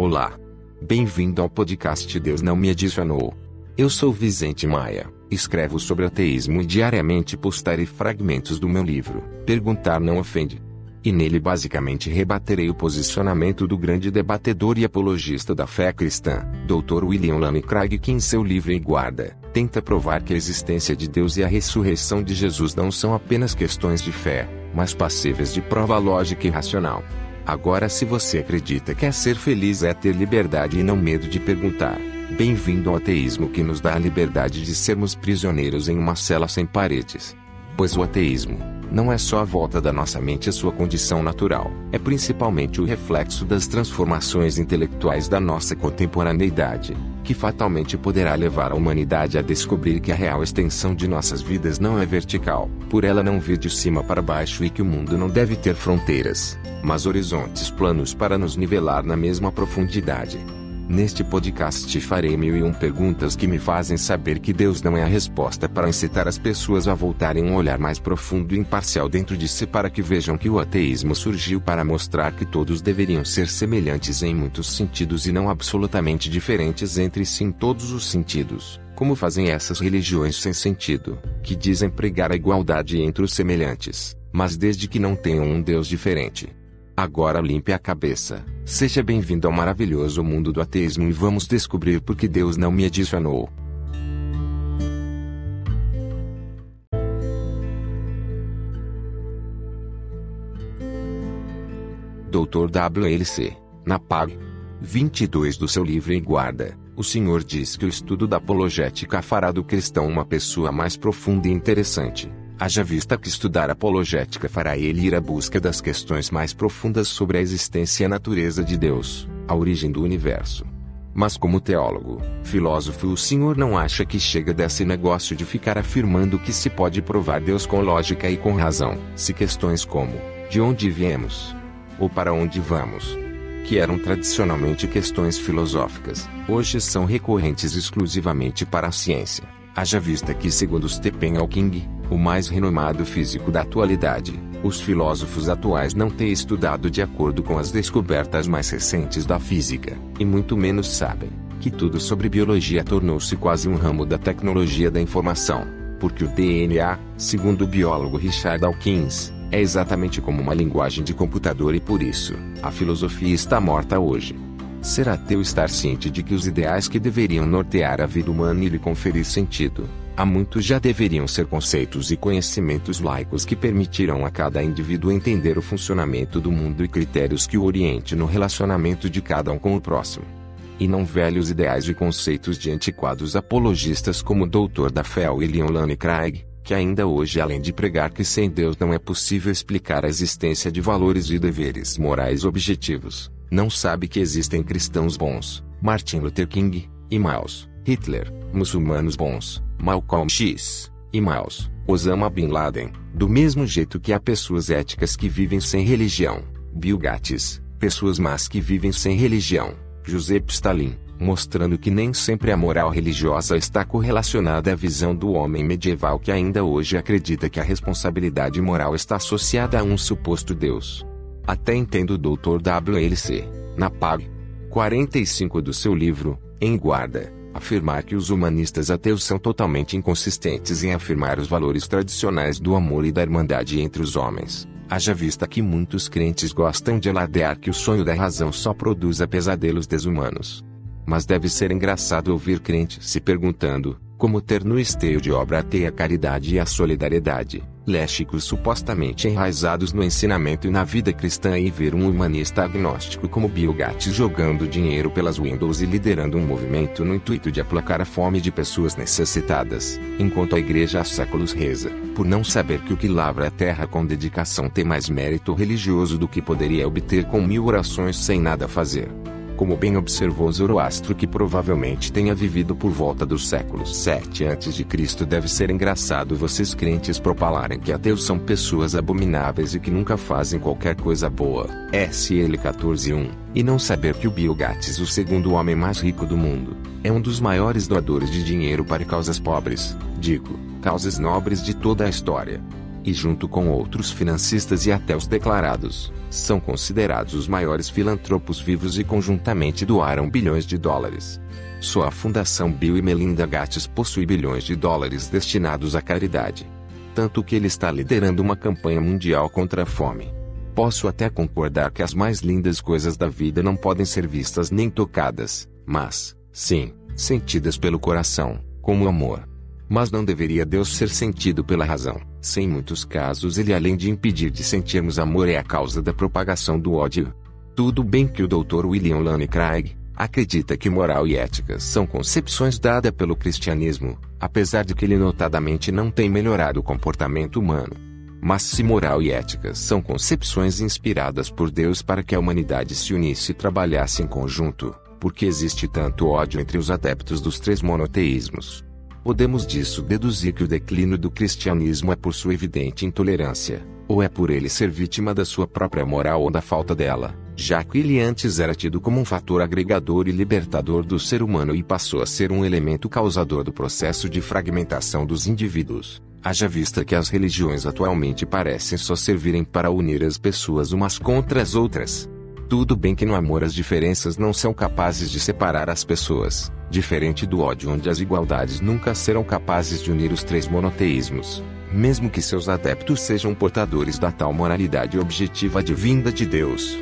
Olá. Bem-vindo ao podcast Deus Não Me Adicionou. Eu sou Vicente Maia, escrevo sobre ateísmo e diariamente postarei fragmentos do meu livro, Perguntar Não Ofende. E nele basicamente rebaterei o posicionamento do grande debatedor e apologista da fé cristã, Dr. William Lane Craig que em seu livro em guarda, tenta provar que a existência de Deus e a ressurreição de Jesus não são apenas questões de fé, mas passíveis de prova lógica e racional. Agora, se você acredita que é ser feliz é ter liberdade e não medo de perguntar, bem-vindo ao ateísmo que nos dá a liberdade de sermos prisioneiros em uma cela sem paredes. Pois o ateísmo não é só a volta da nossa mente à sua condição natural, é principalmente o reflexo das transformações intelectuais da nossa contemporaneidade, que fatalmente poderá levar a humanidade a descobrir que a real extensão de nossas vidas não é vertical, por ela não vir de cima para baixo e que o mundo não deve ter fronteiras, mas horizontes planos para nos nivelar na mesma profundidade. Neste podcast farei mil e um perguntas que me fazem saber que Deus não é a resposta para incitar as pessoas a voltarem um olhar mais profundo e imparcial dentro de si para que vejam que o ateísmo surgiu para mostrar que todos deveriam ser semelhantes em muitos sentidos e não absolutamente diferentes entre si em todos os sentidos, como fazem essas religiões sem sentido, que dizem pregar a igualdade entre os semelhantes, mas desde que não tenham um Deus diferente. Agora limpe a cabeça. Seja bem-vindo ao maravilhoso mundo do ateísmo e vamos descobrir por que Deus não me adicionou. Dr. W.L.C. na PAG 22 do seu livro em guarda, o Senhor diz que o estudo da apologética fará do cristão uma pessoa mais profunda e interessante. Haja vista que estudar apologética fará ele ir à busca das questões mais profundas sobre a existência e a natureza de Deus, a origem do universo. Mas como teólogo, filósofo, o senhor não acha que chega desse negócio de ficar afirmando que se pode provar Deus com lógica e com razão, se questões como de onde viemos ou para onde vamos, que eram tradicionalmente questões filosóficas, hoje são recorrentes exclusivamente para a ciência. Haja vista que, segundo Stephen Hawking, o mais renomado físico da atualidade, os filósofos atuais não têm estudado de acordo com as descobertas mais recentes da física, e muito menos sabem que tudo sobre biologia tornou-se quase um ramo da tecnologia da informação, porque o DNA, segundo o biólogo Richard Dawkins, é exatamente como uma linguagem de computador e por isso, a filosofia está morta hoje. Ser ateu estar ciente de que os ideais que deveriam nortear a vida humana e lhe conferir sentido, há muitos já deveriam ser conceitos e conhecimentos laicos que permitirão a cada indivíduo entender o funcionamento do mundo e critérios que o oriente no relacionamento de cada um com o próximo. E não velhos ideais e conceitos de antiquados apologistas como o doutor da fé William Lane Craig, que ainda hoje além de pregar que sem Deus não é possível explicar a existência de valores e deveres morais objetivos, não sabe que existem cristãos bons, Martin Luther King, e Miles, Hitler, muçulmanos bons, Malcolm X, e Miles, Osama Bin Laden, do mesmo jeito que há pessoas éticas que vivem sem religião, Bill Gates, pessoas más que vivem sem religião, Joseph Stalin, mostrando que nem sempre a moral religiosa está correlacionada à visão do homem medieval que ainda hoje acredita que a responsabilidade moral está associada a um suposto Deus. Até entendo o Dr. W.L.C., na PAG 45 do seu livro, Em Guarda, afirmar que os humanistas ateus são totalmente inconsistentes em afirmar os valores tradicionais do amor e da irmandade entre os homens. Haja vista que muitos crentes gostam de alardear que o sonho da razão só produza pesadelos desumanos. Mas deve ser engraçado ouvir crentes se perguntando: como ter no esteio de obra ateia a caridade e a solidariedade, léxicos supostamente enraizados no ensinamento e na vida cristã e ver um humanista agnóstico como Bill Gates jogando dinheiro pelas Windows e liderando um movimento no intuito de aplacar a fome de pessoas necessitadas, enquanto a igreja há séculos reza, por não saber que o que lavra a terra com dedicação tem mais mérito religioso do que poderia obter com mil orações sem nada fazer como bem observou Zoroastro que provavelmente tenha vivido por volta dos séculos 7 a.C. deve ser engraçado vocês crentes propalarem que ateus são pessoas abomináveis e que nunca fazem qualquer coisa boa, SL 14.1, e não saber que o Bill Gates, o segundo homem mais rico do mundo, é um dos maiores doadores de dinheiro para causas pobres, digo, causas nobres de toda a história. e junto com outros financistas e até os declarados, são considerados os maiores filantropos vivos e conjuntamente doaram bilhões de dólares. Sua fundação Bill e Melinda Gates possui bilhões de dólares destinados à caridade. Tanto que ele está liderando uma campanha mundial contra a fome. Posso até concordar que as mais lindas coisas da vida não podem ser vistas nem tocadas, mas, sim, sentidas pelo coração, como o amor. Mas não deveria Deus ser sentido pela razão. Se em muitos casos ele além de impedir de sentirmos amor é a causa da propagação do ódio. Tudo bem que o Dr. William Lane Craig acredita que moral e ética são concepções dadas pelo cristianismo, apesar de que ele notadamente não tem melhorado o comportamento humano. Mas se moral e ética são concepções inspiradas por Deus para que a humanidade se unisse e trabalhasse em conjunto, porque existe tanto ódio entre os adeptos dos três monoteísmos? Podemos disso deduzir que o declínio do cristianismo é por sua evidente intolerância, ou é por ele ser vítima da sua própria moral ou da falta dela, já que ele antes era tido como um fator agregador e libertador do ser humano e passou a ser um elemento causador do processo de fragmentação dos indivíduos. Haja vista que as religiões atualmente parecem só servirem para unir as pessoas umas contra as outras. Tudo bem que no amor as diferenças não são capazes de separar as pessoas, diferente do ódio onde as igualdades nunca serão capazes de unir os três monoteísmos, mesmo que seus adeptos sejam portadores da tal moralidade objetiva divina de Deus.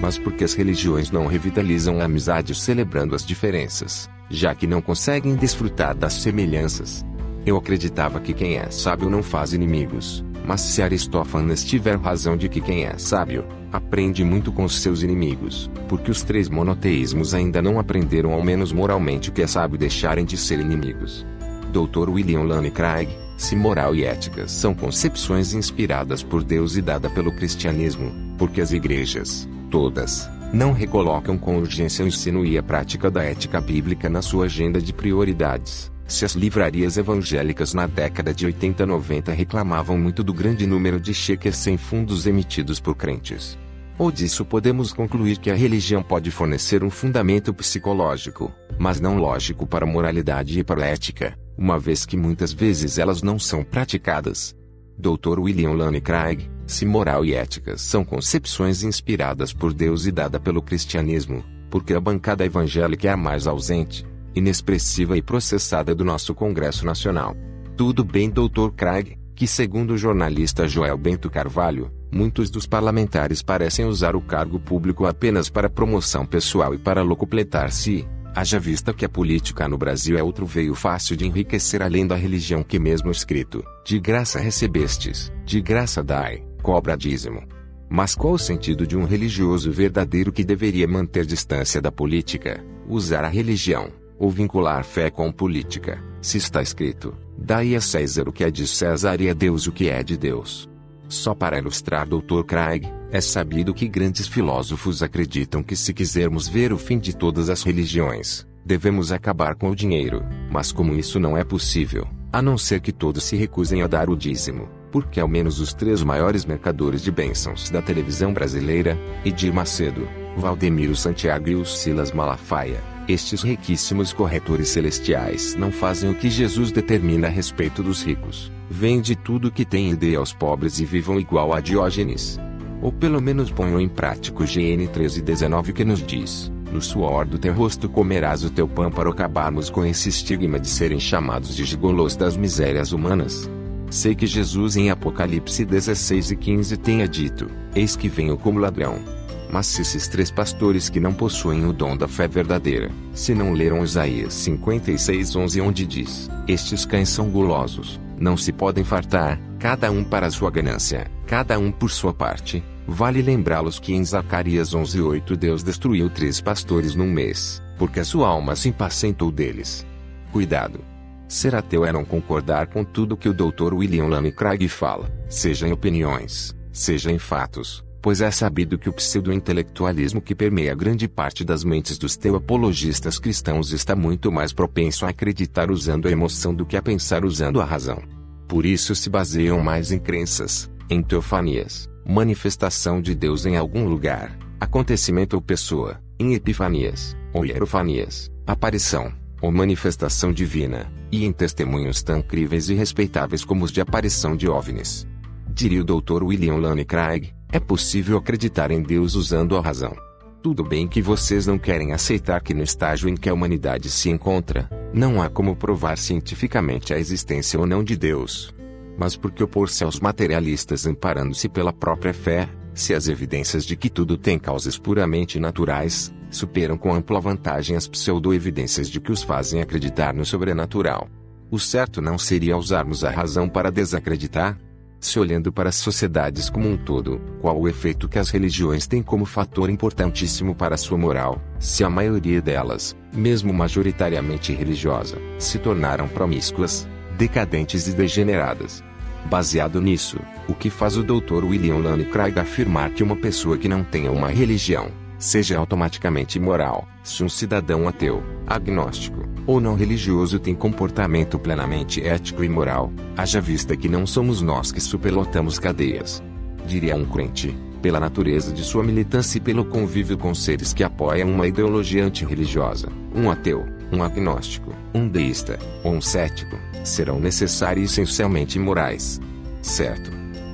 Mas porque as religiões não revitalizam a amizade celebrando as diferenças, já que não conseguem desfrutar das semelhanças. Eu acreditava que quem é sábio não faz inimigos, mas se Aristófanes tiver razão de que quem é sábio, aprende muito com seus inimigos, porque os três monoteísmos ainda não aprenderam ao menos moralmente que é sábio deixarem de ser inimigos. Dr. William Lane Craig, se moral e ética são concepções inspiradas por Deus e dada pelo cristianismo, porque as igrejas, todas, não recolocam com urgência o ensino e a prática da ética bíblica na sua agenda de prioridades. Se as livrarias evangélicas na década de 80 e 90 reclamavam muito do grande número de cheques sem fundos emitidos por crentes. Ou disso podemos concluir que a religião pode fornecer um fundamento psicológico, mas não lógico para a moralidade e para a ética, uma vez que muitas vezes elas não são praticadas. Dr. William Lane Craig, se moral e ética são concepções inspiradas por Deus e dada pelo cristianismo, porque a bancada evangélica é a mais ausente, inexpressiva e processada do nosso Congresso Nacional. Tudo bem, Dr. Craig, que segundo o jornalista Joel Bento Carvalho, muitos dos parlamentares parecem usar o cargo público apenas para promoção pessoal e para locupletar-se. Haja vista que a política no Brasil é outro veio fácil de enriquecer além da religião que mesmo escrito, de graça recebestes, de graça dai, cobra dízimo. Mas qual o sentido de um religioso verdadeiro que deveria manter distância da política, usar a religião, ou vincular fé com política, se está escrito: Dai a César o que é de César e a Deus o que é de Deus. Só para ilustrar Dr. Craig, é sabido que grandes filósofos acreditam que se quisermos ver o fim de todas as religiões, devemos acabar com o dinheiro, mas como isso não é possível, a não ser que todos se recusem a dar o dízimo, porque ao menos os três maiores mercadores de bênçãos da televisão brasileira, Edir Macedo, Valdemiro Santiago e o Silas Malafaia, estes riquíssimos corretores celestiais não fazem o que Jesus determina a respeito dos ricos. Vende tudo o que tem e dê aos pobres e vivam igual a Diógenes. Ou pelo menos ponham em prática o GN 1319 que nos diz: No suor do teu rosto comerás o teu pão para acabarmos com esse estigma de serem chamados de gigolos das misérias humanas. Sei que Jesus em Apocalipse 16 e 15 tenha dito: Eis que venho como ladrão. Mas se esses três pastores que não possuem o dom da fé verdadeira, se não leram Isaías 56:11 onde diz: Estes cães são gulosos, não se podem fartar, cada um para sua ganância, cada um por sua parte. Vale lembrá-los que em Zacarias 11:8 Deus destruiu três pastores num mês, porque a sua alma se impacientou deles. Cuidado! Ser ateu é não concordar com tudo que o Dr. William Lane Craig fala, seja em opiniões, seja em fatos, pois é sabido que o pseudo-intelectualismo que permeia grande parte das mentes dos teopologistas cristãos está muito mais propenso a acreditar usando a emoção do que a pensar usando a razão. Por isso se baseiam mais em crenças, em teofanias, manifestação de Deus em algum lugar, acontecimento ou pessoa, em epifanias, ou hierofanias, aparição, ou manifestação divina, e em testemunhos tão críveis e respeitáveis como os de aparição de OVNIs. Diria o Dr. William Lane Craig, é possível acreditar em Deus usando a razão. Tudo bem que vocês não querem aceitar que no estágio em que a humanidade se encontra, não há como provar cientificamente a existência ou não de Deus. Mas por que opor-se aos materialistas amparando-se pela própria fé, se as evidências de que tudo tem causas puramente naturais, superam com ampla vantagem as pseudo-evidências de que os fazem acreditar no sobrenatural? O certo não seria usarmos a razão para desacreditar? Se olhando para as sociedades como um todo, qual o efeito que as religiões têm como fator importantíssimo para a sua moral, se a maioria delas, mesmo majoritariamente religiosa, se tornaram promíscuas, decadentes e degeneradas? Baseado nisso, o que faz o Dr. William Lane Craig afirmar que uma pessoa que não tenha uma religião, seja automaticamente imoral, se um cidadão ateu, agnóstico ou não religioso tem comportamento plenamente ético e moral, haja vista que não somos nós que superlotamos cadeias. Diria um crente, pela natureza de sua militância e pelo convívio com seres que apoiam uma ideologia antirreligiosa, um ateu, um agnóstico, um deísta ou um cético, serão necessários essencialmente imorais. Certo?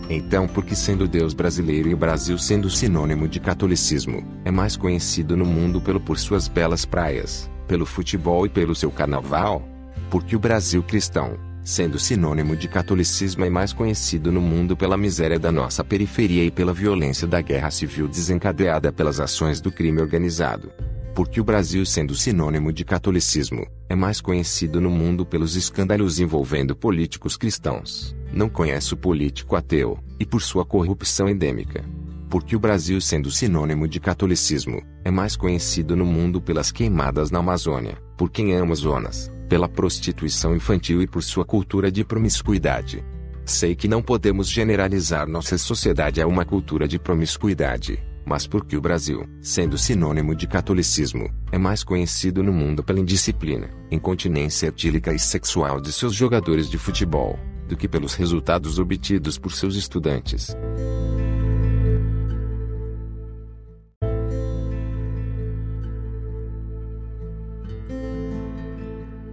Então, porque sendo Deus brasileiro e o Brasil sendo sinônimo de catolicismo, é mais conhecido no mundo pelo por suas belas praias, pelo futebol e pelo seu carnaval? Porque o Brasil cristão, sendo sinônimo de catolicismo, é mais conhecido no mundo pela miséria da nossa periferia e pela violência da guerra civil desencadeada pelas ações do crime organizado. Porque o Brasil, sendo sinônimo de catolicismo, é mais conhecido no mundo pelos escândalos envolvendo políticos cristãos, não conhece o político ateu, e por sua corrupção endêmica porque o Brasil, sendo sinônimo de catolicismo, é mais conhecido no mundo pelas queimadas na Amazônia, por quem ama Amazonas, pela prostituição infantil e por sua cultura de promiscuidade. Sei que não podemos generalizar nossa sociedade a uma cultura de promiscuidade, mas porque o Brasil, sendo sinônimo de catolicismo, é mais conhecido no mundo pela indisciplina, incontinência etílica e sexual de seus jogadores de futebol, do que pelos resultados obtidos por seus estudantes.